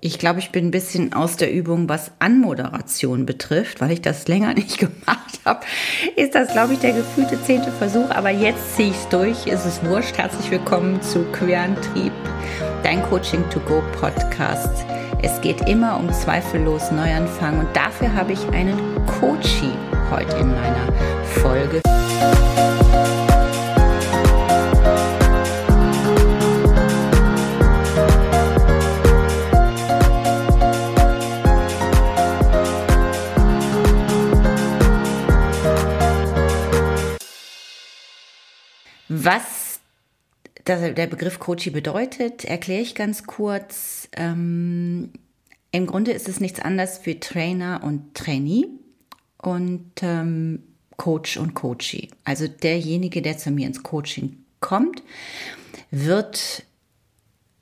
Ich glaube, ich bin ein bisschen aus der Übung, was Anmoderation betrifft, weil ich das länger nicht gemacht habe. Ist das, glaube ich, der gefühlte zehnte Versuch. Aber jetzt ziehe ich es durch. Ist es wurscht. Herzlich willkommen zu Queerantrieb, dein Coaching to Go Podcast. Es geht immer um zweifellos Neuanfang und dafür habe ich einen Coachie heute in meiner Folge. Was der Begriff Coaching bedeutet, erkläre ich ganz kurz. Ähm, Im Grunde ist es nichts anderes für Trainer und Trainee und ähm, Coach und Coachee. Also derjenige, der zu mir ins Coaching kommt, wird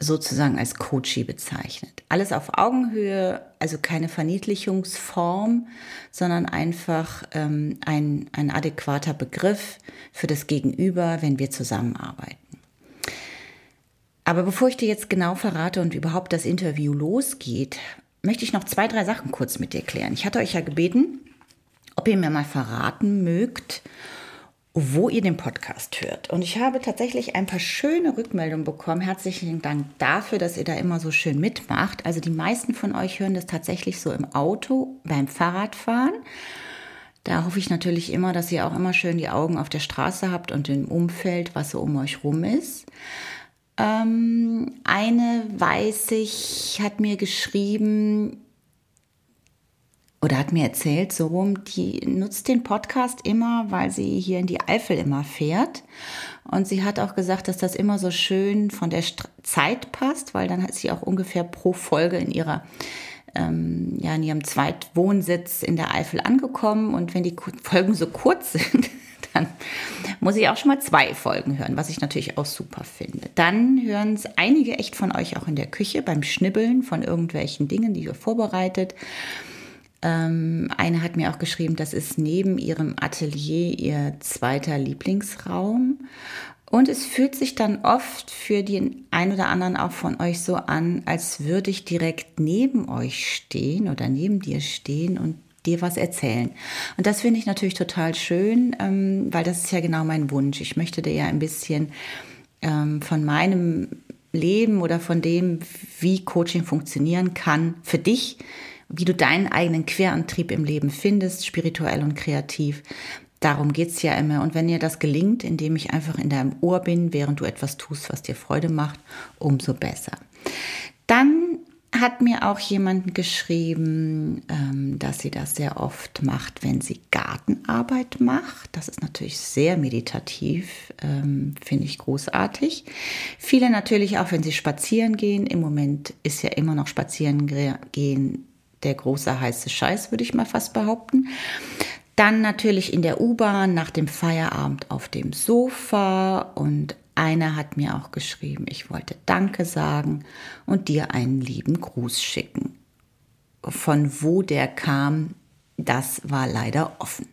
sozusagen als Coachie bezeichnet. Alles auf Augenhöhe, also keine Verniedlichungsform, sondern einfach ähm, ein, ein adäquater Begriff für das Gegenüber, wenn wir zusammenarbeiten. Aber bevor ich dir jetzt genau verrate und überhaupt das Interview losgeht, möchte ich noch zwei, drei Sachen kurz mit dir klären. Ich hatte euch ja gebeten, ob ihr mir mal verraten mögt, wo ihr den Podcast hört. Und ich habe tatsächlich ein paar schöne Rückmeldungen bekommen. Herzlichen Dank dafür, dass ihr da immer so schön mitmacht. Also die meisten von euch hören das tatsächlich so im Auto, beim Fahrradfahren. Da hoffe ich natürlich immer, dass ihr auch immer schön die Augen auf der Straße habt und im Umfeld, was so um euch rum ist. Ähm, eine weiß ich, hat mir geschrieben, oder hat mir erzählt, so rum, die nutzt den Podcast immer, weil sie hier in die Eifel immer fährt. Und sie hat auch gesagt, dass das immer so schön von der St Zeit passt, weil dann hat sie auch ungefähr pro Folge in ihrer ähm, ja, in ihrem Zweitwohnsitz in der Eifel angekommen. Und wenn die Folgen so kurz sind, dann muss ich auch schon mal zwei Folgen hören, was ich natürlich auch super finde. Dann hören es einige echt von euch auch in der Küche beim Schnibbeln von irgendwelchen Dingen, die ihr vorbereitet. Ähm, eine hat mir auch geschrieben, das ist neben ihrem Atelier ihr zweiter Lieblingsraum. Und es fühlt sich dann oft für den einen oder anderen auch von euch so an, als würde ich direkt neben euch stehen oder neben dir stehen und dir was erzählen. Und das finde ich natürlich total schön, ähm, weil das ist ja genau mein Wunsch. Ich möchte dir ja ein bisschen ähm, von meinem Leben oder von dem, wie Coaching funktionieren kann, für dich wie du deinen eigenen Querantrieb im Leben findest, spirituell und kreativ. Darum geht's ja immer. Und wenn dir das gelingt, indem ich einfach in deinem Ohr bin, während du etwas tust, was dir Freude macht, umso besser. Dann hat mir auch jemand geschrieben, ähm, dass sie das sehr oft macht, wenn sie Gartenarbeit macht. Das ist natürlich sehr meditativ, ähm, finde ich großartig. Viele natürlich auch, wenn sie spazieren gehen. Im Moment ist ja immer noch spazieren gehen der große heiße Scheiß, würde ich mal fast behaupten. Dann natürlich in der U-Bahn nach dem Feierabend auf dem Sofa und einer hat mir auch geschrieben, ich wollte Danke sagen und dir einen lieben Gruß schicken. Von wo der kam, das war leider offen.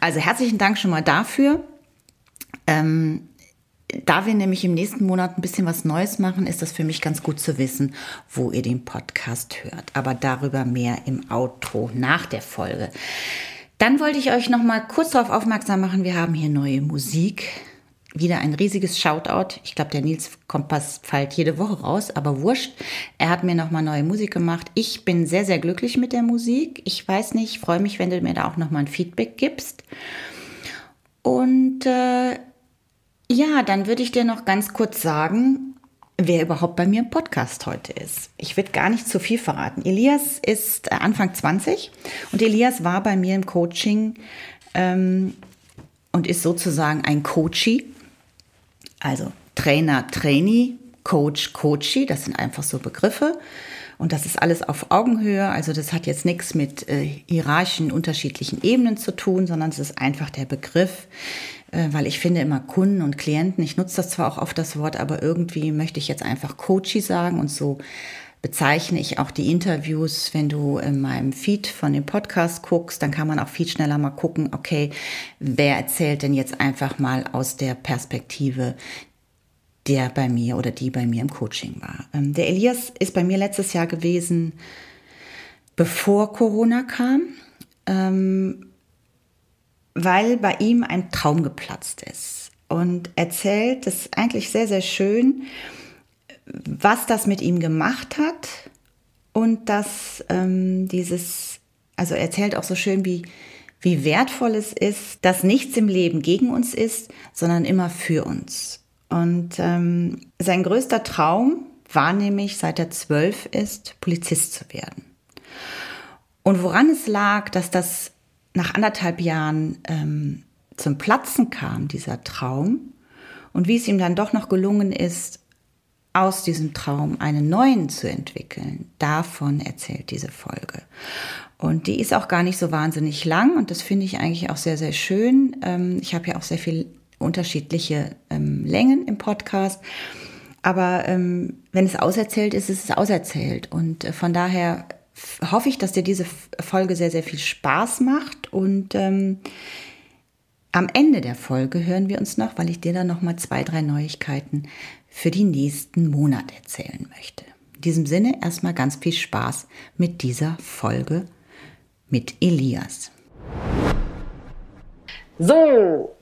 Also herzlichen Dank schon mal dafür. Ähm, da wir nämlich im nächsten Monat ein bisschen was Neues machen, ist das für mich ganz gut zu wissen, wo ihr den Podcast hört. Aber darüber mehr im Outro nach der Folge. Dann wollte ich euch noch mal kurz darauf aufmerksam machen, wir haben hier neue Musik. Wieder ein riesiges Shoutout. Ich glaube, der Nils Kompass fällt jede Woche raus, aber wurscht. Er hat mir noch mal neue Musik gemacht. Ich bin sehr, sehr glücklich mit der Musik. Ich weiß nicht, freue mich, wenn du mir da auch noch mal ein Feedback gibst. Und äh, ja, dann würde ich dir noch ganz kurz sagen, wer überhaupt bei mir im Podcast heute ist. Ich will gar nicht zu viel verraten. Elias ist äh, Anfang 20 und Elias war bei mir im Coaching ähm, und ist sozusagen ein Coachie, also Trainer, Trainee, Coach, Coachie, das sind einfach so Begriffe. Und das ist alles auf Augenhöhe. Also das hat jetzt nichts mit äh, hierarchischen unterschiedlichen Ebenen zu tun, sondern es ist einfach der Begriff, äh, weil ich finde immer Kunden und Klienten, ich nutze das zwar auch oft das Wort, aber irgendwie möchte ich jetzt einfach Coachy sagen und so bezeichne ich auch die Interviews. Wenn du in meinem Feed von dem Podcast guckst, dann kann man auch viel schneller mal gucken, okay, wer erzählt denn jetzt einfach mal aus der Perspektive der bei mir oder die bei mir im Coaching war. Ähm, der Elias ist bei mir letztes Jahr gewesen, bevor Corona kam, ähm, weil bei ihm ein Traum geplatzt ist. Und erzählt das eigentlich sehr, sehr schön, was das mit ihm gemacht hat und dass ähm, dieses, also er erzählt auch so schön, wie, wie wertvoll es ist, dass nichts im Leben gegen uns ist, sondern immer für uns. Und ähm, sein größter Traum war nämlich, seit er zwölf ist, Polizist zu werden. Und woran es lag, dass das nach anderthalb Jahren ähm, zum Platzen kam, dieser Traum, und wie es ihm dann doch noch gelungen ist, aus diesem Traum einen neuen zu entwickeln, davon erzählt diese Folge. Und die ist auch gar nicht so wahnsinnig lang und das finde ich eigentlich auch sehr, sehr schön. Ähm, ich habe ja auch sehr viel unterschiedliche ähm, Längen im Podcast. Aber ähm, wenn es auserzählt ist, ist es auserzählt. Und äh, von daher hoffe ich, dass dir diese Folge sehr, sehr viel Spaß macht. Und ähm, am Ende der Folge hören wir uns noch, weil ich dir dann noch mal zwei, drei Neuigkeiten für die nächsten Monate erzählen möchte. In diesem Sinne erstmal ganz viel Spaß mit dieser Folge mit Elias. So,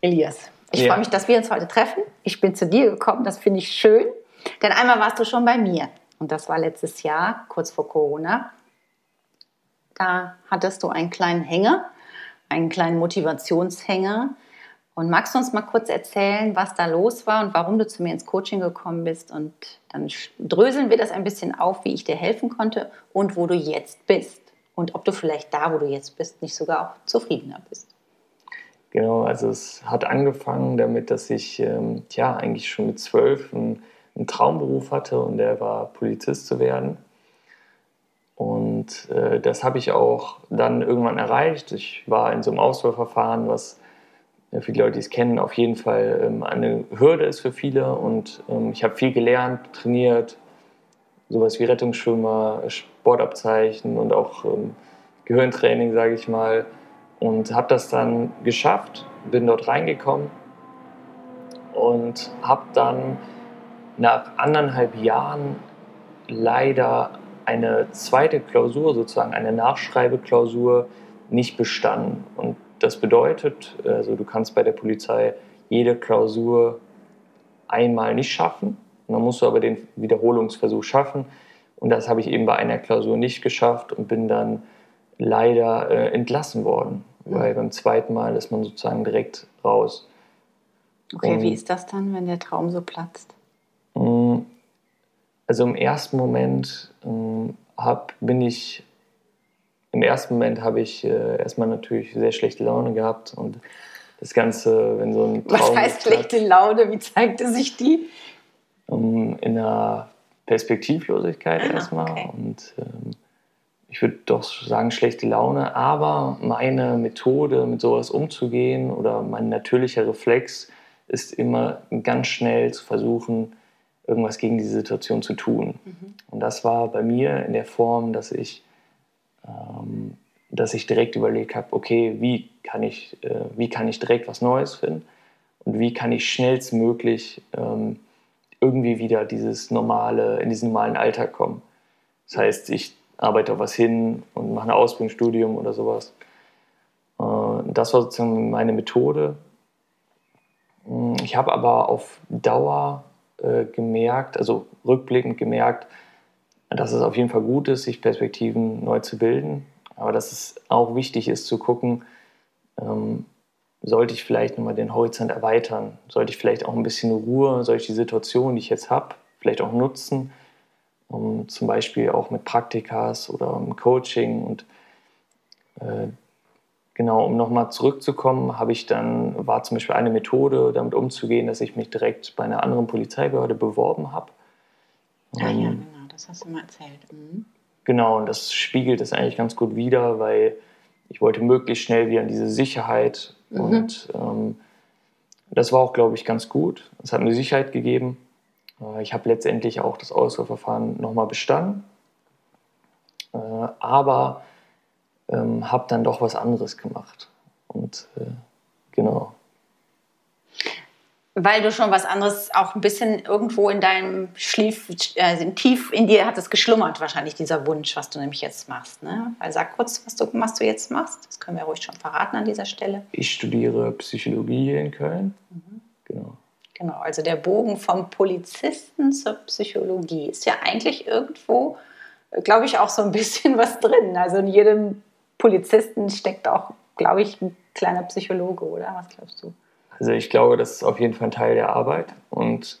Elias, ich ja. freue mich, dass wir uns heute treffen. Ich bin zu dir gekommen, das finde ich schön. Denn einmal warst du schon bei mir und das war letztes Jahr, kurz vor Corona. Da hattest du einen kleinen Hänger, einen kleinen Motivationshänger. Und magst du uns mal kurz erzählen, was da los war und warum du zu mir ins Coaching gekommen bist? Und dann dröseln wir das ein bisschen auf, wie ich dir helfen konnte und wo du jetzt bist. Und ob du vielleicht da, wo du jetzt bist, nicht sogar auch zufriedener bist. Genau, also es hat angefangen damit, dass ich ähm, ja eigentlich schon mit zwölf einen, einen, Traumberuf hatte und der war Polizist zu werden. Und äh, das habe ich auch dann irgendwann erreicht. Ich war in so einem Auswahlverfahren, was für die Leute, die es kennen, auf jeden Fall ähm, eine Hürde ist für viele. Und ähm, ich habe viel gelernt, trainiert, sowas wie Rettungsschwimmer, Sportabzeichen und auch ähm, Gehirntraining, sage ich mal. Und habe das dann geschafft, bin dort reingekommen und habe dann nach anderthalb Jahren leider eine zweite Klausur, sozusagen eine Nachschreibeklausur, nicht bestanden. Und das bedeutet, also du kannst bei der Polizei jede Klausur einmal nicht schaffen. dann musst du aber den Wiederholungsversuch schaffen. Und das habe ich eben bei einer Klausur nicht geschafft und bin dann leider äh, entlassen worden. Mhm. Weil beim zweiten Mal ist man sozusagen direkt raus. Okay, und, wie ist das dann, wenn der Traum so platzt? Mm, also im ersten Moment äh, hab, bin ich im ersten Moment habe ich äh, erstmal natürlich sehr schlechte Laune gehabt und das Ganze, wenn so ein Traum Was heißt schlechte Laune? Wie zeigte sich die? Um, in einer Perspektivlosigkeit ah, erstmal okay. und ähm, ich würde doch sagen schlechte Laune, aber meine Methode, mit sowas umzugehen oder mein natürlicher Reflex ist immer ganz schnell zu versuchen, irgendwas gegen diese Situation zu tun. Mhm. Und das war bei mir in der Form, dass ich ähm, dass ich direkt überlegt habe, okay, wie kann, ich, äh, wie kann ich direkt was Neues finden und wie kann ich schnellstmöglich ähm, irgendwie wieder dieses normale, in diesen normalen Alltag kommen. Das heißt, ich arbeite auf was hin und mache ein Ausbildungsstudium oder sowas. Äh, das war sozusagen meine Methode. Ich habe aber auf Dauer äh, gemerkt, also rückblickend gemerkt, dass es auf jeden Fall gut ist, sich Perspektiven neu zu bilden, aber dass es auch wichtig ist zu gucken, ähm, sollte ich vielleicht nochmal den Horizont erweitern, sollte ich vielleicht auch ein bisschen Ruhe, sollte ich die Situation, die ich jetzt habe, vielleicht auch nutzen, um zum Beispiel auch mit Praktikas oder Coaching und äh, genau, um nochmal zurückzukommen, habe ich dann, war zum Beispiel eine Methode, damit umzugehen, dass ich mich direkt bei einer anderen Polizeibehörde beworben habe. Ah, ja, genau das hast du mal erzählt. Mhm. Genau, und das spiegelt es eigentlich ganz gut wider, weil ich wollte möglichst schnell wieder in diese Sicherheit mhm. und ähm, das war auch, glaube ich, ganz gut. Es hat mir Sicherheit gegeben. Äh, ich habe letztendlich auch das Auswahlverfahren nochmal bestanden, äh, aber ähm, habe dann doch was anderes gemacht. Und äh, genau. weil du schon was anderes auch ein bisschen irgendwo in deinem Schlief, äh, tief in dir hat es geschlummert wahrscheinlich dieser Wunsch, was du nämlich jetzt machst. Ne? Weil sag kurz, was du, was du jetzt machst. Das können wir ruhig schon verraten an dieser Stelle. Ich studiere Psychologie hier in Köln. Mhm. Genau. Also der Bogen vom Polizisten zur Psychologie ist ja eigentlich irgendwo, glaube ich, auch so ein bisschen was drin. Also in jedem Polizisten steckt auch, glaube ich, ein kleiner Psychologe, oder? Was glaubst du? Also ich glaube, das ist auf jeden Fall ein Teil der Arbeit. Und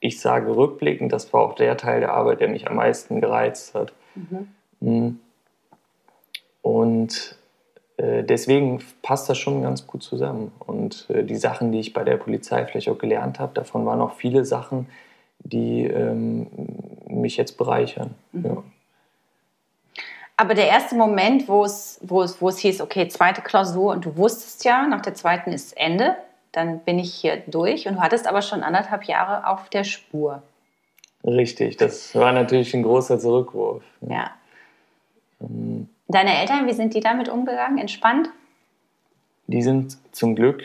ich sage rückblickend, das war auch der Teil der Arbeit, der mich am meisten gereizt hat. Mhm. mhm. Und äh, deswegen passt das schon ganz gut zusammen. Und äh, die Sachen, die ich bei der Polizei vielleicht auch gelernt habe, davon waren auch viele Sachen, die ähm, mich jetzt bereichern. Mhm. Ja. Aber der erste Moment, wo es, wo, es, wo es hieß, okay, zweite Klausur und du wusstest ja, nach der zweiten ist Ende, dann bin ich hier durch und du hattest aber schon anderthalb Jahre auf der Spur. Richtig, das war natürlich ein großer Zurückwurf. Ja. Ähm, Deine Eltern, wie sind die damit umgegangen? Entspannt? Die sind zum Glück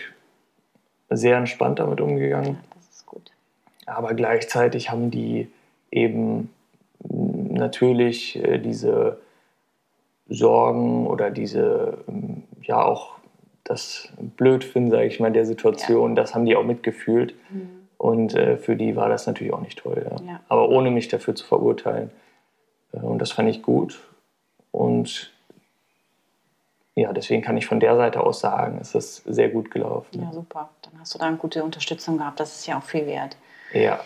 sehr entspannt damit umgegangen. Ja, das ist gut. Aber gleichzeitig haben die eben natürlich äh, diese Sorgen oder diese, ähm, ja auch das Blödfinden, sage ich mal, der Situation, ja. das haben die auch mitgefühlt. Mhm. Und äh, für die war das natürlich auch nicht toll. Ja. Ja. Aber ohne mich dafür zu verurteilen. Äh, und das fand ich gut. Und ja, deswegen kann ich von der Seite aus sagen, es ist sehr gut gelaufen. Ja, super. Dann hast du da eine gute Unterstützung gehabt. Das ist ja auch viel wert. Ja.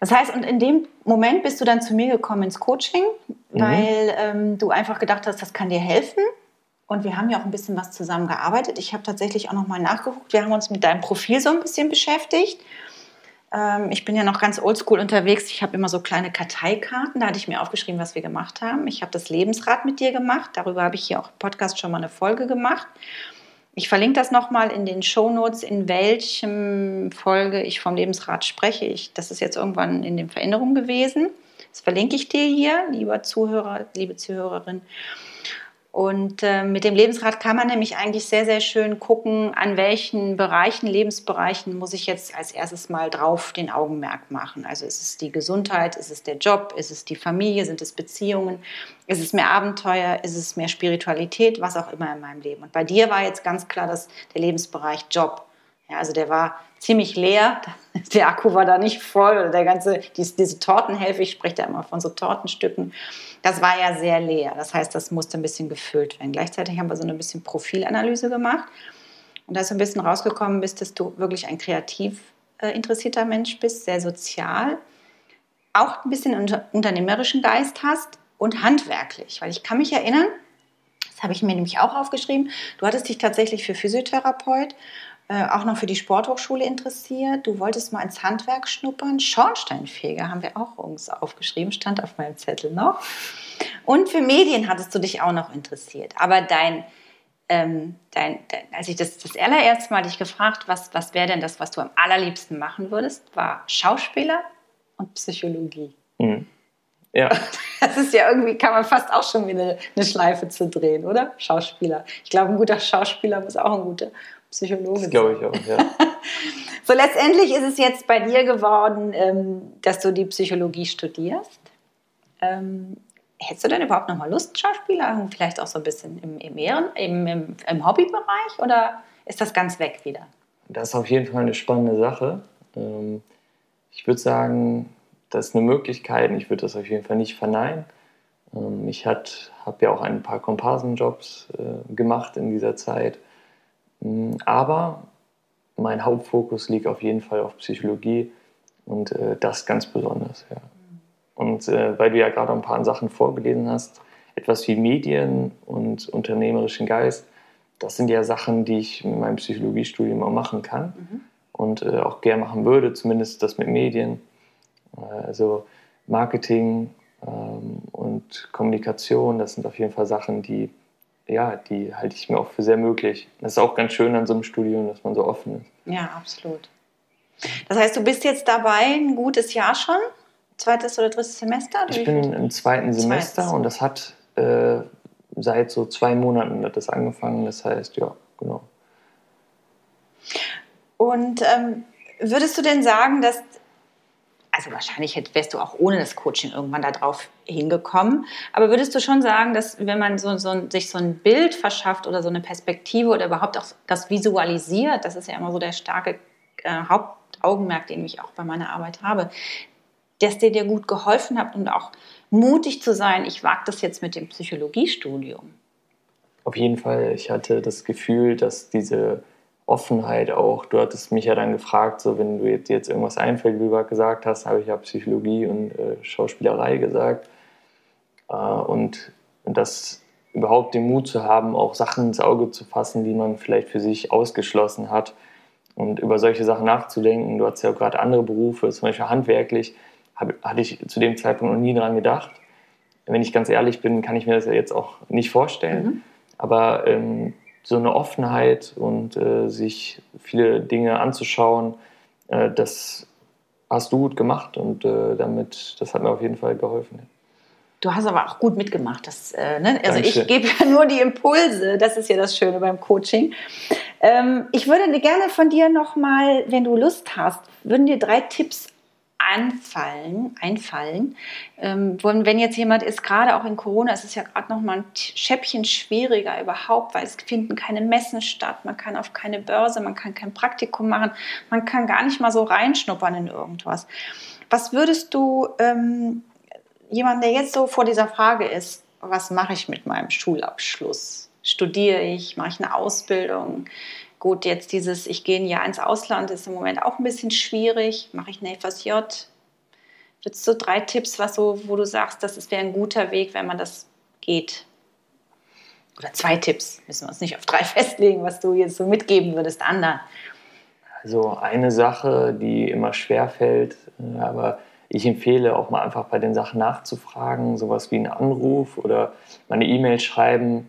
Das heißt, und in dem Moment bist du dann zu mir gekommen ins Coaching, mhm. weil ähm, du einfach gedacht hast, das kann dir helfen. Und wir haben ja auch ein bisschen was zusammen gearbeitet. Ich habe tatsächlich auch noch mal nachgeguckt. Wir haben uns mit deinem Profil so ein bisschen beschäftigt. Ähm, ich bin ja noch ganz oldschool unterwegs. Ich habe immer so kleine Karteikarten. Da hatte ich mir aufgeschrieben, was wir gemacht haben. Ich habe das Lebensrad mit dir gemacht. Darüber habe ich hier auch im Podcast schon mal eine Folge gemacht. Ich verlinke das nochmal in den Shownotes, in welchem Folge ich vom Lebensrat spreche. Ich, das ist jetzt irgendwann in den Veränderungen gewesen. Das verlinke ich dir hier, lieber Zuhörer, liebe Zuhörerin. Und äh, mit dem Lebensrad kann man nämlich eigentlich sehr, sehr schön gucken, an welchen Bereichen, Lebensbereichen muss ich jetzt als erstes mal drauf den Augenmerk machen. Also ist es die Gesundheit, ist es der Job, ist es die Familie, sind es Beziehungen, ist es mehr Abenteuer, ist es mehr Spiritualität, was auch immer in meinem Leben. Und bei dir war jetzt ganz klar, dass der Lebensbereich Job. Ja, also der war ziemlich leer, der Akku war da nicht voll oder der ganze, diese, diese Tortenhälfte, ich spreche da immer von so Tortenstücken, das war ja sehr leer. Das heißt, das musste ein bisschen gefüllt werden. Gleichzeitig haben wir so eine bisschen Profilanalyse gemacht und da ist ein bisschen rausgekommen bist, dass du wirklich ein kreativ äh, interessierter Mensch bist, sehr sozial, auch ein bisschen unter, unternehmerischen Geist hast und handwerklich, weil ich kann mich erinnern, das habe ich mir nämlich auch aufgeschrieben, du hattest dich tatsächlich für Physiotherapeut äh, auch noch für die Sporthochschule interessiert. Du wolltest mal ins Handwerk schnuppern. Schornsteinfeger haben wir auch uns aufgeschrieben, stand auf meinem Zettel noch. Und für Medien hattest du dich auch noch interessiert. Aber dein, ähm, dein, dein als ich das, das allererste Mal dich gefragt, was, was wäre denn das, was du am allerliebsten machen würdest, war Schauspieler und Psychologie. Mhm. Ja. Das ist ja irgendwie, kann man fast auch schon wieder eine, eine Schleife zu drehen, oder? Schauspieler. Ich glaube, ein guter Schauspieler muss auch ein guter Psychologe das glaube ich auch, ja. so, letztendlich ist es jetzt bei dir geworden, ähm, dass du die Psychologie studierst. Ähm, hättest du denn überhaupt noch mal Lust, Schauspieler? Vielleicht auch so ein bisschen im, im, Ehren, im, im, im Hobbybereich oder ist das ganz weg wieder? Das ist auf jeden Fall eine spannende Sache. Ähm, ich würde sagen, das ist eine Möglichkeit. Ich würde das auf jeden Fall nicht verneinen. Ich habe ja auch ein paar Komparsenjobs äh, gemacht in dieser Zeit aber mein Hauptfokus liegt auf jeden Fall auf Psychologie und äh, das ganz besonders. Ja. Und äh, weil du ja gerade ein paar Sachen vorgelesen hast, etwas wie Medien und unternehmerischen Geist, das sind ja Sachen, die ich mit meinem Psychologiestudium auch machen kann mhm. und äh, auch gerne machen würde, zumindest das mit Medien. Also Marketing ähm, und Kommunikation, das sind auf jeden Fall Sachen, die ja, die halte ich mir auch für sehr möglich. Das ist auch ganz schön an so einem Studium, dass man so offen ist. Ja, absolut. Das heißt, du bist jetzt dabei ein gutes Jahr schon? Zweites oder drittes Semester? Ich bin im zweiten Semester Zweites. und das hat äh, seit so zwei Monaten hat das angefangen. Das heißt, ja, genau. Und ähm, würdest du denn sagen, dass also wahrscheinlich wärst du auch ohne das Coaching irgendwann darauf hingekommen. Aber würdest du schon sagen, dass wenn man so, so, sich so ein Bild verschafft oder so eine Perspektive oder überhaupt auch das visualisiert, das ist ja immer so der starke äh, Hauptaugenmerk, den ich auch bei meiner Arbeit habe, dass der dir gut geholfen hat und auch mutig zu sein, ich wage das jetzt mit dem Psychologiestudium. Auf jeden Fall. Ich hatte das Gefühl, dass diese Offenheit auch. Du hattest mich ja dann gefragt, so wenn du jetzt, jetzt irgendwas einfällt, wie du gerade gesagt hast, habe ich ja Psychologie und äh, Schauspielerei gesagt. Äh, und, und das überhaupt den Mut zu haben, auch Sachen ins Auge zu fassen, die man vielleicht für sich ausgeschlossen hat und über solche Sachen nachzudenken. Du hast ja auch gerade andere Berufe, zum Beispiel handwerklich, hab, hatte ich zu dem Zeitpunkt noch nie dran gedacht. Wenn ich ganz ehrlich bin, kann ich mir das ja jetzt auch nicht vorstellen. Mhm. Aber ähm, so eine Offenheit und äh, sich viele Dinge anzuschauen, äh, das hast du gut gemacht und äh, damit, das hat mir auf jeden Fall geholfen. Du hast aber auch gut mitgemacht. Das, äh, ne? Also Dankeschön. ich gebe ja nur die Impulse. Das ist ja das Schöne beim Coaching. Ähm, ich würde gerne von dir noch mal, wenn du Lust hast, würden dir drei Tipps anfallen, einfallen. Ähm, wenn jetzt jemand ist, gerade auch in Corona, es ist ja gerade noch mal ein Schäppchen schwieriger überhaupt, weil es finden keine Messen statt, man kann auf keine Börse, man kann kein Praktikum machen, man kann gar nicht mal so reinschnuppern in irgendwas. Was würdest du ähm, jemand, der jetzt so vor dieser Frage ist, was mache ich mit meinem Schulabschluss? Studiere ich, mache ich eine Ausbildung? Gut, jetzt dieses, ich gehe ein Jahr ins Ausland, ist im Moment auch ein bisschen schwierig. Mache ich eine FSJ? Würdest du drei Tipps, was so, wo du sagst, das wäre ein guter Weg, wenn man das geht? Oder zwei Tipps, müssen wir uns nicht auf drei festlegen, was du jetzt so mitgeben würdest anderen. Also eine Sache, die immer schwer fällt, äh, aber ich empfehle auch mal einfach bei den Sachen nachzufragen, sowas wie einen Anruf oder mal eine E-Mail schreiben.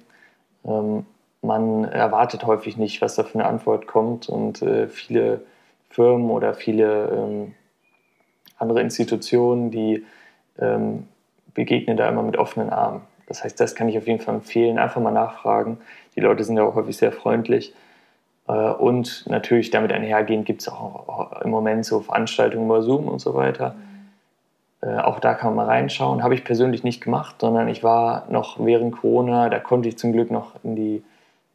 Ähm, man erwartet häufig nicht, was da für eine Antwort kommt und äh, viele Firmen oder viele ähm, andere Institutionen, die ähm, begegnen da immer mit offenen Armen. Das heißt, das kann ich auf jeden Fall empfehlen. Einfach mal nachfragen. Die Leute sind ja auch häufig sehr freundlich. Äh, und natürlich damit einhergehend gibt es auch im Moment so Veranstaltungen über Zoom und so weiter. Äh, auch da kann man mal reinschauen. Habe ich persönlich nicht gemacht, sondern ich war noch während Corona, da konnte ich zum Glück noch in die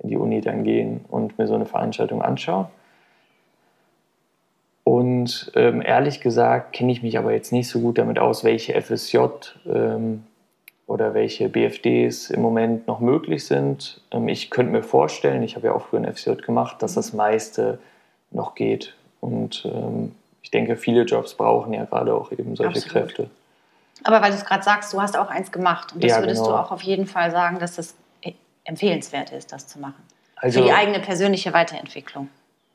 in die Uni dann gehen und mir so eine Veranstaltung anschauen. Und ähm, ehrlich gesagt kenne ich mich aber jetzt nicht so gut damit aus, welche FSJ ähm, oder welche BFDs im Moment noch möglich sind. Ähm, ich könnte mir vorstellen, ich habe ja auch früher ein FSJ gemacht, dass das meiste noch geht. Und ähm, ich denke, viele Jobs brauchen ja gerade auch eben solche Absolut. Kräfte. Aber weil du es gerade sagst, du hast auch eins gemacht. Und das ja, würdest genau. du auch auf jeden Fall sagen, dass das empfehlenswert ist, das zu machen. Also, Für die eigene persönliche Weiterentwicklung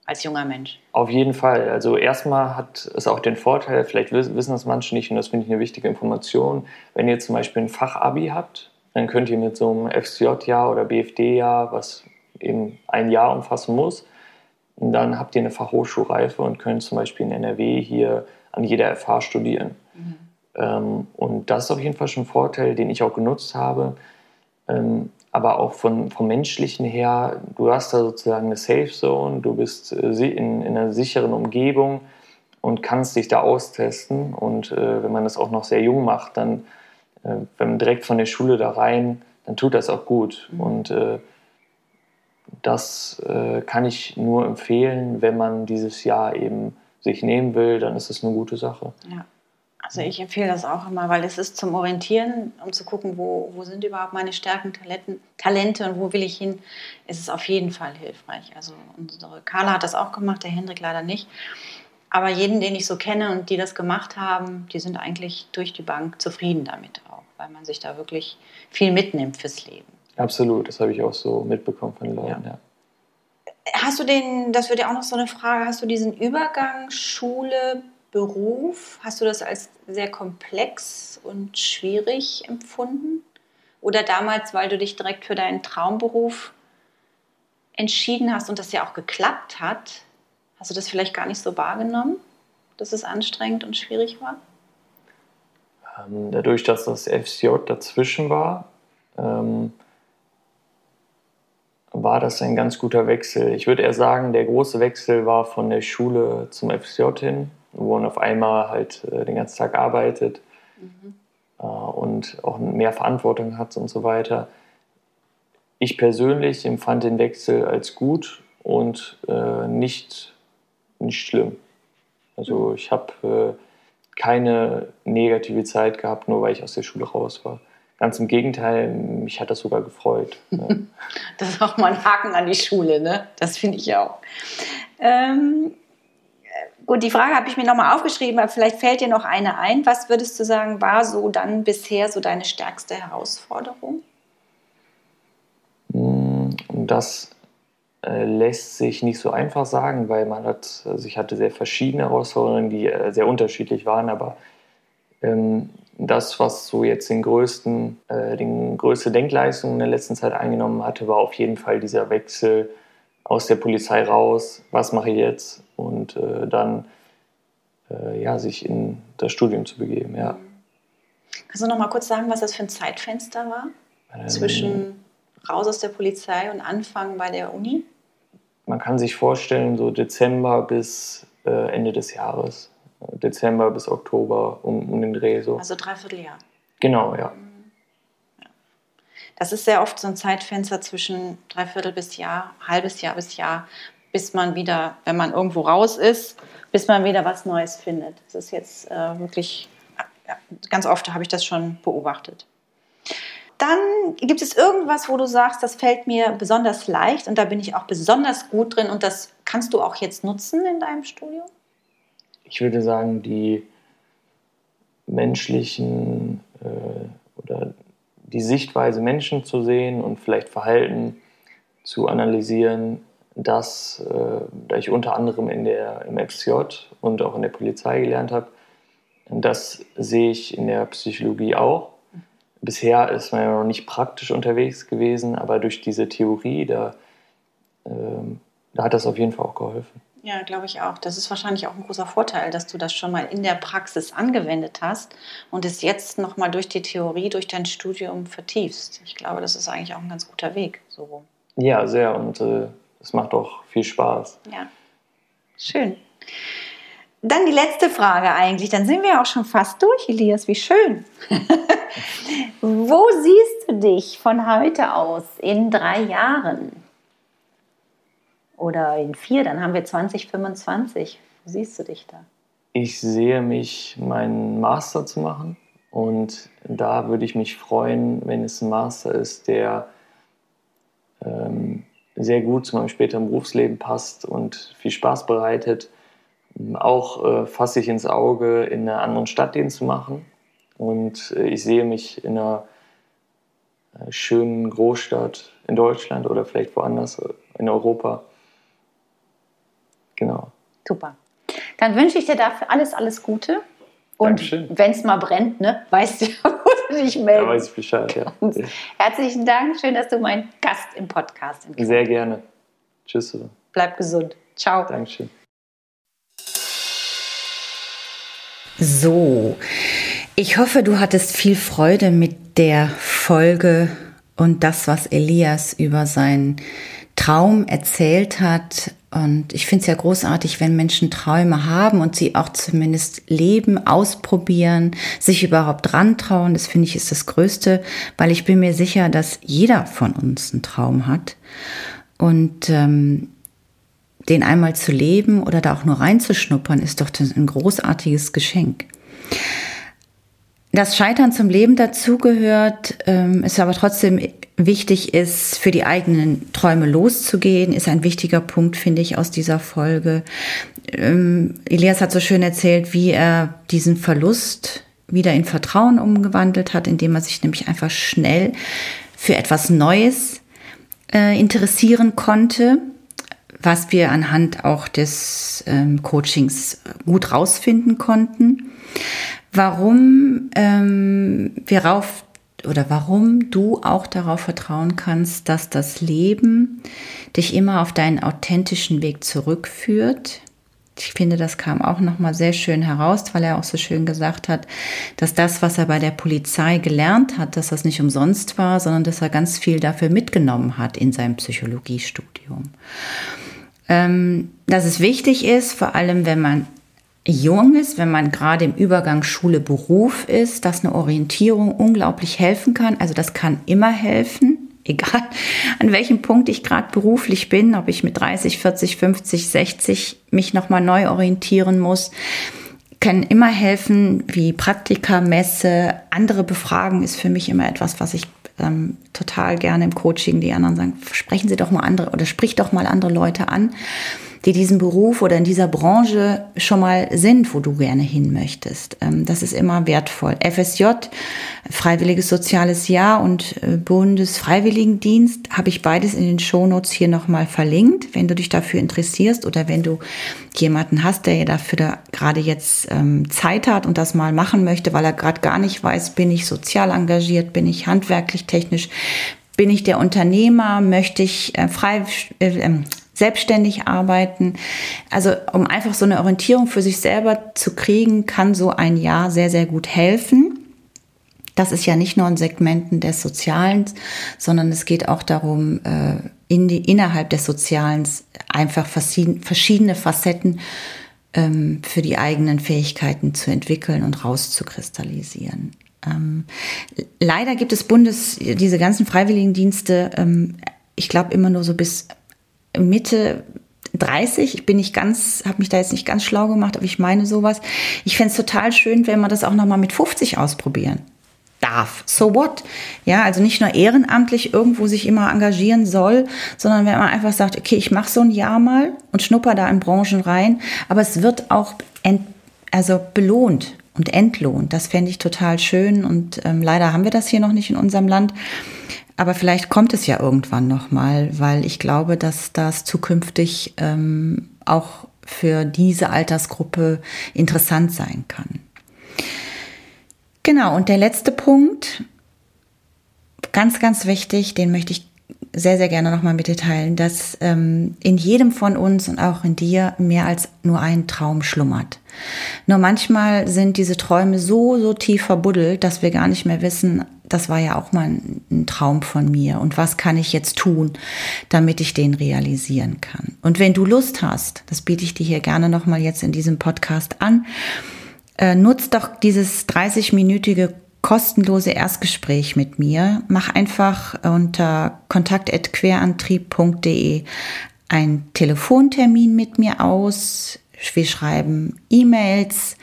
als junger Mensch. Auf jeden Fall. Also erstmal hat es auch den Vorteil, vielleicht wissen das manche nicht und das finde ich eine wichtige Information, wenn ihr zum Beispiel ein Fachabi habt, dann könnt ihr mit so einem FCJ-Jahr oder BFD-Jahr, was eben ein Jahr umfassen muss, dann habt ihr eine Fachhochschulreife und könnt zum Beispiel in NRW hier an jeder FH studieren. Mhm. Ähm, und das ist auf jeden Fall schon ein Vorteil, den ich auch genutzt habe. Aber auch von, vom Menschlichen her, du hast da sozusagen eine Safe Zone, du bist äh, in, in einer sicheren Umgebung und kannst dich da austesten. Und äh, wenn man das auch noch sehr jung macht, dann, äh, wenn man direkt von der Schule da rein, dann tut das auch gut. Mhm. Und äh, das äh, kann ich nur empfehlen, wenn man dieses Jahr eben sich nehmen will, dann ist es eine gute Sache. Ja. Also ich empfehle das auch immer, weil es ist zum Orientieren, um zu gucken, wo, wo sind überhaupt meine Stärken, Talenten, Talente und wo will ich hin, ist es auf jeden Fall hilfreich. Also unsere Carla hat das auch gemacht, der Hendrik leider nicht. Aber jeden, den ich so kenne und die das gemacht haben, die sind eigentlich durch die Bank zufrieden damit auch, weil man sich da wirklich viel mitnimmt fürs Leben. Absolut, das habe ich auch so mitbekommen von den Leuten, ja. ja. Hast du den, das wird ja auch noch so eine Frage, hast du diesen Übergang Schule, Beruf, hast du das als sehr komplex und schwierig empfunden? Oder damals, weil du dich direkt für deinen Traumberuf entschieden hast und das ja auch geklappt hat, hast du das vielleicht gar nicht so wahrgenommen, dass es anstrengend und schwierig war? Ähm, dadurch, dass das FCJ dazwischen war, ähm, war das ein ganz guter Wechsel. Ich würde eher sagen, der große Wechsel war von der Schule zum FSJ hin, wo man auf einmal halt äh, den ganzen Tag arbeitet mhm. äh, und auch mehr Verantwortung hat und so weiter. Ich persönlich empfand den Wechsel als gut und äh, nicht, nicht schlimm. Also mhm. ich habe äh, keine negative Zeit gehabt, nur weil ich aus der Schule raus war. Ganz im Gegenteil, mich hat das sogar gefreut. das ist auch mal ein Haken an die Schule, ne? Das finde ich auch. Ähm, gut, die Frage habe ich mir nochmal aufgeschrieben, aber vielleicht fällt dir noch eine ein. Was würdest du sagen, war so dann bisher so deine stärkste Herausforderung? Hm, das äh, lässt sich nicht so einfach sagen, weil man hat, also ich hatte sehr verschiedene Herausforderungen, die äh, sehr unterschiedlich waren, aber ähm, das, was so jetzt den größten, äh, die größte Denkleistung in der letzten Zeit eingenommen hatte, war auf jeden Fall dieser Wechsel aus der Polizei raus, was mache ich jetzt und äh, dann äh, ja, sich in das Studium zu begeben. Ja. Kannst du noch mal kurz sagen, was das für ein Zeitfenster war ähm, zwischen raus aus der Polizei und Anfang bei der Uni? Man kann sich vorstellen, so Dezember bis äh, Ende des Jahres. Dezember bis Oktober um, um den Dreh. So. Also dreiviertel Jahr. Genau, ja. Das ist sehr oft so ein Zeitfenster zwischen dreiviertel bis Jahr, halbes Jahr bis Jahr, bis man wieder, wenn man irgendwo raus ist, bis man wieder was Neues findet. Das ist jetzt äh, wirklich, ja, ganz oft habe ich das schon beobachtet. Dann gibt es irgendwas, wo du sagst, das fällt mir besonders leicht und da bin ich auch besonders gut drin und das kannst du auch jetzt nutzen in deinem Studium? ich würde sagen, die menschlichen äh, oder die Sichtweise Menschen zu sehen und vielleicht Verhalten zu analysieren, das, äh, da ich unter anderem in der, im FCJ und auch in der Polizei gelernt habe, das sehe ich in der Psychologie auch. Bisher ist man ja noch nicht praktisch unterwegs gewesen, aber durch diese Theorie, da, äh, da hat das auf jeden Fall auch geholfen. Ja, glaube ich auch. Das ist wahrscheinlich auch ein großer Vorteil, dass du das schon mal in der Praxis angewendet hast und es jetzt nochmal durch die Theorie, durch dein Studium vertiefst. Ich glaube, das ist eigentlich auch ein ganz guter Weg. So. Ja, sehr. Und äh, es macht auch viel Spaß. Ja, schön. Dann die letzte Frage eigentlich. Dann sind wir auch schon fast durch, Elias. Wie schön. Wo siehst du dich von heute aus in drei Jahren? Oder in vier, dann haben wir 2025. Wo siehst du dich da? Ich sehe mich, meinen Master zu machen. Und da würde ich mich freuen, wenn es ein Master ist, der ähm, sehr gut zu meinem späteren Berufsleben passt und viel Spaß bereitet. Auch äh, fasse ich ins Auge, in einer anderen Stadt den zu machen. Und äh, ich sehe mich in einer äh, schönen Großstadt in Deutschland oder vielleicht woanders äh, in Europa Genau. Super. Dann wünsche ich dir dafür alles, alles Gute. Und wenn es mal brennt, ne, weißt du dich meldest. Da weiß ich Bescheid, ja. herzlichen Dank. Schön, dass du mein Gast im Podcast bist. Sehr gerne. Tschüss. Bleib gesund. Ciao. Dankeschön. So, ich hoffe, du hattest viel Freude mit der Folge und das, was Elias über seinen Traum erzählt hat. Und ich finde es ja großartig, wenn Menschen Träume haben und sie auch zumindest leben, ausprobieren, sich überhaupt rantrauen. Das finde ich ist das Größte, weil ich bin mir sicher, dass jeder von uns einen Traum hat. Und ähm, den einmal zu leben oder da auch nur reinzuschnuppern, ist doch ein großartiges Geschenk. Das Scheitern zum Leben dazugehört, ähm, ist aber trotzdem wichtig ist, für die eigenen Träume loszugehen, ist ein wichtiger Punkt, finde ich, aus dieser Folge. Ähm, Elias hat so schön erzählt, wie er diesen Verlust wieder in Vertrauen umgewandelt hat, indem er sich nämlich einfach schnell für etwas Neues äh, interessieren konnte, was wir anhand auch des ähm, Coachings gut rausfinden konnten. Warum ähm, wir rauf oder warum du auch darauf vertrauen kannst, dass das Leben dich immer auf deinen authentischen Weg zurückführt, Ich finde, das kam auch nochmal sehr schön heraus, weil er auch so schön gesagt hat, dass das, was er bei der Polizei gelernt hat, dass das nicht umsonst war, sondern dass er ganz viel dafür mitgenommen hat in seinem Psychologiestudium. Ähm, dass es wichtig ist, vor allem wenn man jung ist, wenn man gerade im Übergang Schule-Beruf ist, dass eine Orientierung unglaublich helfen kann. Also das kann immer helfen egal an welchem Punkt ich gerade beruflich bin, ob ich mit 30, 40, 50, 60 mich nochmal neu orientieren muss, können immer helfen, wie Praktika, Messe, andere befragen ist für mich immer etwas, was ich ähm, total gerne im Coaching die anderen sagen, sprechen Sie doch mal andere oder sprich doch mal andere Leute an die diesen Beruf oder in dieser Branche schon mal sind, wo du gerne hin möchtest. Ähm, das ist immer wertvoll. FSJ, Freiwilliges Soziales Jahr und äh, Bundesfreiwilligendienst habe ich beides in den Shownotes hier nochmal verlinkt, wenn du dich dafür interessierst oder wenn du jemanden hast, der dafür da gerade jetzt ähm, Zeit hat und das mal machen möchte, weil er gerade gar nicht weiß, bin ich sozial engagiert, bin ich handwerklich technisch, bin ich der Unternehmer, möchte ich äh, frei, äh, ähm, selbstständig arbeiten. Also um einfach so eine Orientierung für sich selber zu kriegen, kann so ein Jahr sehr, sehr gut helfen. Das ist ja nicht nur in Segmenten des Sozialen, sondern es geht auch darum, äh, in die, innerhalb des Sozialen einfach verschiedene Facetten ähm, für die eigenen Fähigkeiten zu entwickeln und rauszukristallisieren. Ähm, leider gibt es Bundes, diese ganzen Freiwilligendienste, ähm, ich glaube immer nur so bis Mitte 30. Ich bin nicht ganz, habe mich da jetzt nicht ganz schlau gemacht, aber ich meine sowas. Ich fände es total schön, wenn man das auch nochmal mit 50 ausprobieren darf. So what? Ja, also nicht nur ehrenamtlich irgendwo sich immer engagieren soll, sondern wenn man einfach sagt, okay, ich mache so ein Jahr mal und schnupper da in Branchen rein, aber es wird auch ent, also belohnt und entlohnt. Das fände ich total schön und ähm, leider haben wir das hier noch nicht in unserem Land. Aber vielleicht kommt es ja irgendwann nochmal, weil ich glaube, dass das zukünftig ähm, auch für diese Altersgruppe interessant sein kann. Genau, und der letzte Punkt, ganz, ganz wichtig, den möchte ich sehr, sehr gerne nochmal mit dir teilen, dass ähm, in jedem von uns und auch in dir mehr als nur ein Traum schlummert. Nur manchmal sind diese Träume so, so tief verbuddelt, dass wir gar nicht mehr wissen, das war ja auch mal ein, Traum von mir und was kann ich jetzt tun, damit ich den realisieren kann. Und wenn du Lust hast, das biete ich dir hier gerne nochmal jetzt in diesem Podcast an, äh, doch dieses 30-minütige kostenlose Erstgespräch mit mir. Mach einfach unter kontakt.querantrieb.de einen Telefontermin mit mir aus. Wir schreiben E-Mails,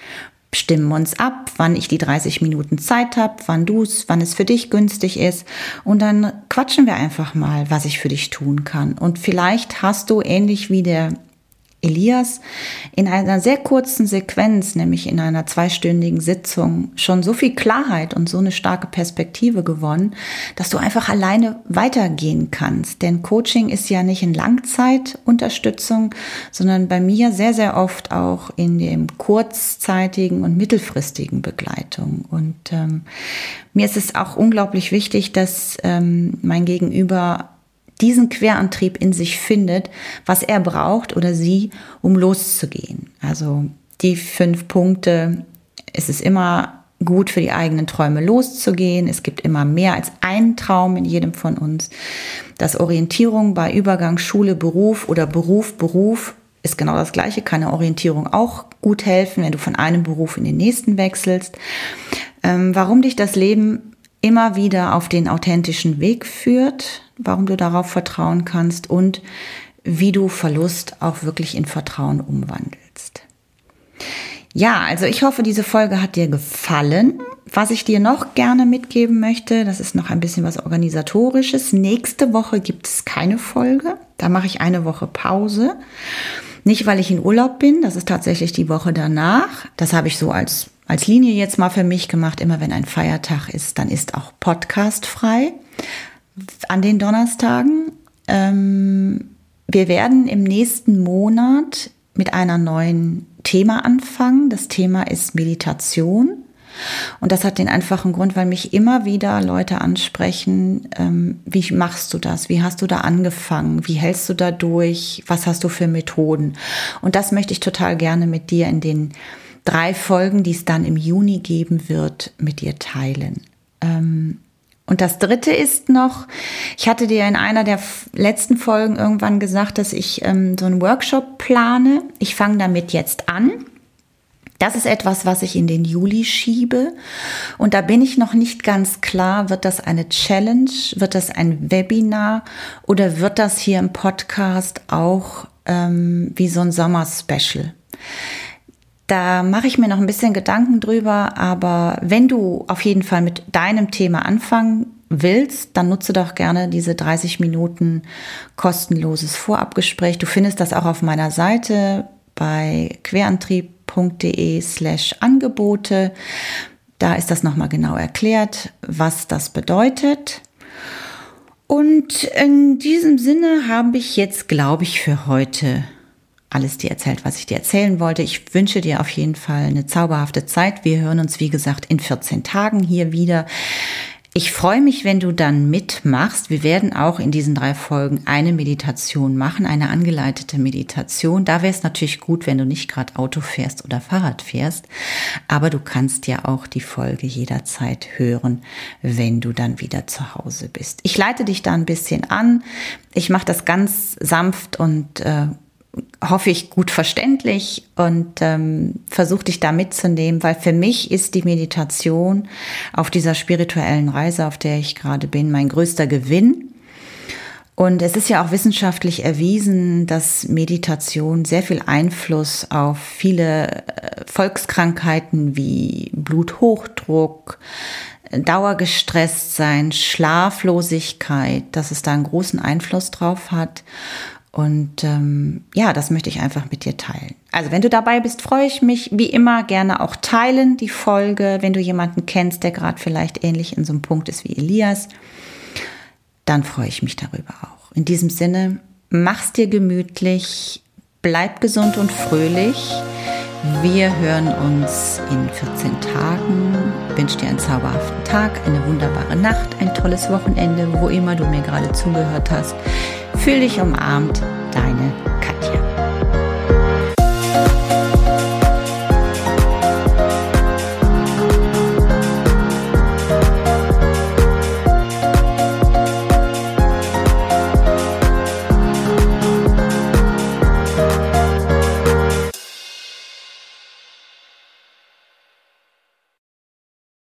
stimmen uns ab, wann ich die 30 Minuten Zeit habe, wann du es, wann es für dich günstig ist. Und dann quatschen wir einfach mal, was ich für dich tun kann. Und vielleicht hast du ähnlich wie der Elias in einer sehr kurzen Sequenz, nämlich in einer zweistündigen Sitzung, schon so viel Klarheit und so eine starke Perspektive gewonnen, dass du einfach alleine weitergehen kannst. Denn Coaching ist ja nicht in Langzeitunterstützung, sondern bei mir sehr, sehr oft auch in dem kurzzeitigen und mittelfristigen Begleitung. Und ähm, mir ist es auch unglaublich wichtig, dass ähm, mein Gegenüber diesen Querantrieb in sich findet, was er braucht oder sie, um loszugehen. Also die fünf Punkte, es ist immer gut für die eigenen Träume loszugehen. Es gibt immer mehr als einen Traum in jedem von uns. Das Orientierung bei Übergang Schule, Beruf oder Beruf, Beruf ist genau das Gleiche. Kann eine Orientierung auch gut helfen, wenn du von einem Beruf in den nächsten wechselst. Ähm, warum dich das Leben immer wieder auf den authentischen Weg führt, warum du darauf vertrauen kannst und wie du Verlust auch wirklich in Vertrauen umwandelst. Ja, also ich hoffe, diese Folge hat dir gefallen. Was ich dir noch gerne mitgeben möchte, das ist noch ein bisschen was organisatorisches. Nächste Woche gibt es keine Folge. Da mache ich eine Woche Pause. Nicht, weil ich in Urlaub bin, das ist tatsächlich die Woche danach. Das habe ich so als, als Linie jetzt mal für mich gemacht. Immer wenn ein Feiertag ist, dann ist auch Podcast frei an den Donnerstagen. Ähm, wir werden im nächsten Monat mit einer neuen Thema anfangen. Das Thema ist Meditation. Und das hat den einfachen Grund, weil mich immer wieder Leute ansprechen, ähm, wie machst du das? Wie hast du da angefangen? Wie hältst du da durch? Was hast du für Methoden? Und das möchte ich total gerne mit dir in den drei Folgen, die es dann im Juni geben wird, mit dir teilen. Ähm, und das dritte ist noch, ich hatte dir in einer der letzten Folgen irgendwann gesagt, dass ich ähm, so einen Workshop plane. Ich fange damit jetzt an. Das ist etwas, was ich in den Juli schiebe. Und da bin ich noch nicht ganz klar, wird das eine Challenge, wird das ein Webinar oder wird das hier im Podcast auch ähm, wie so ein Sommer-Special? Da mache ich mir noch ein bisschen Gedanken drüber, aber wenn du auf jeden Fall mit deinem Thema anfangen willst, dann nutze doch gerne diese 30 Minuten kostenloses Vorabgespräch. Du findest das auch auf meiner Seite bei querantrieb.de slash Angebote. Da ist das nochmal genau erklärt, was das bedeutet. Und in diesem Sinne habe ich jetzt, glaube ich, für heute alles dir erzählt, was ich dir erzählen wollte. Ich wünsche dir auf jeden Fall eine zauberhafte Zeit. Wir hören uns, wie gesagt, in 14 Tagen hier wieder. Ich freue mich, wenn du dann mitmachst. Wir werden auch in diesen drei Folgen eine Meditation machen, eine angeleitete Meditation. Da wäre es natürlich gut, wenn du nicht gerade Auto fährst oder Fahrrad fährst. Aber du kannst ja auch die Folge jederzeit hören, wenn du dann wieder zu Hause bist. Ich leite dich da ein bisschen an. Ich mache das ganz sanft und äh, hoffe ich, gut verständlich und ähm, versuche dich da mitzunehmen, weil für mich ist die Meditation auf dieser spirituellen Reise, auf der ich gerade bin, mein größter Gewinn. Und es ist ja auch wissenschaftlich erwiesen, dass Meditation sehr viel Einfluss auf viele äh, Volkskrankheiten wie Bluthochdruck, Dauergestresst sein, Schlaflosigkeit, dass es da einen großen Einfluss drauf hat. Und ähm, ja, das möchte ich einfach mit dir teilen. Also wenn du dabei bist, freue ich mich wie immer gerne auch teilen die Folge. Wenn du jemanden kennst, der gerade vielleicht ähnlich in so einem Punkt ist wie Elias, dann freue ich mich darüber auch. In diesem Sinne, mach's dir gemütlich, bleib gesund und fröhlich. Wir hören uns in 14 Tagen. Ich wünsche dir einen zauberhaften Tag, eine wunderbare Nacht, ein tolles Wochenende, wo immer du mir gerade zugehört hast. Fühl dich umarmt, deine Katja.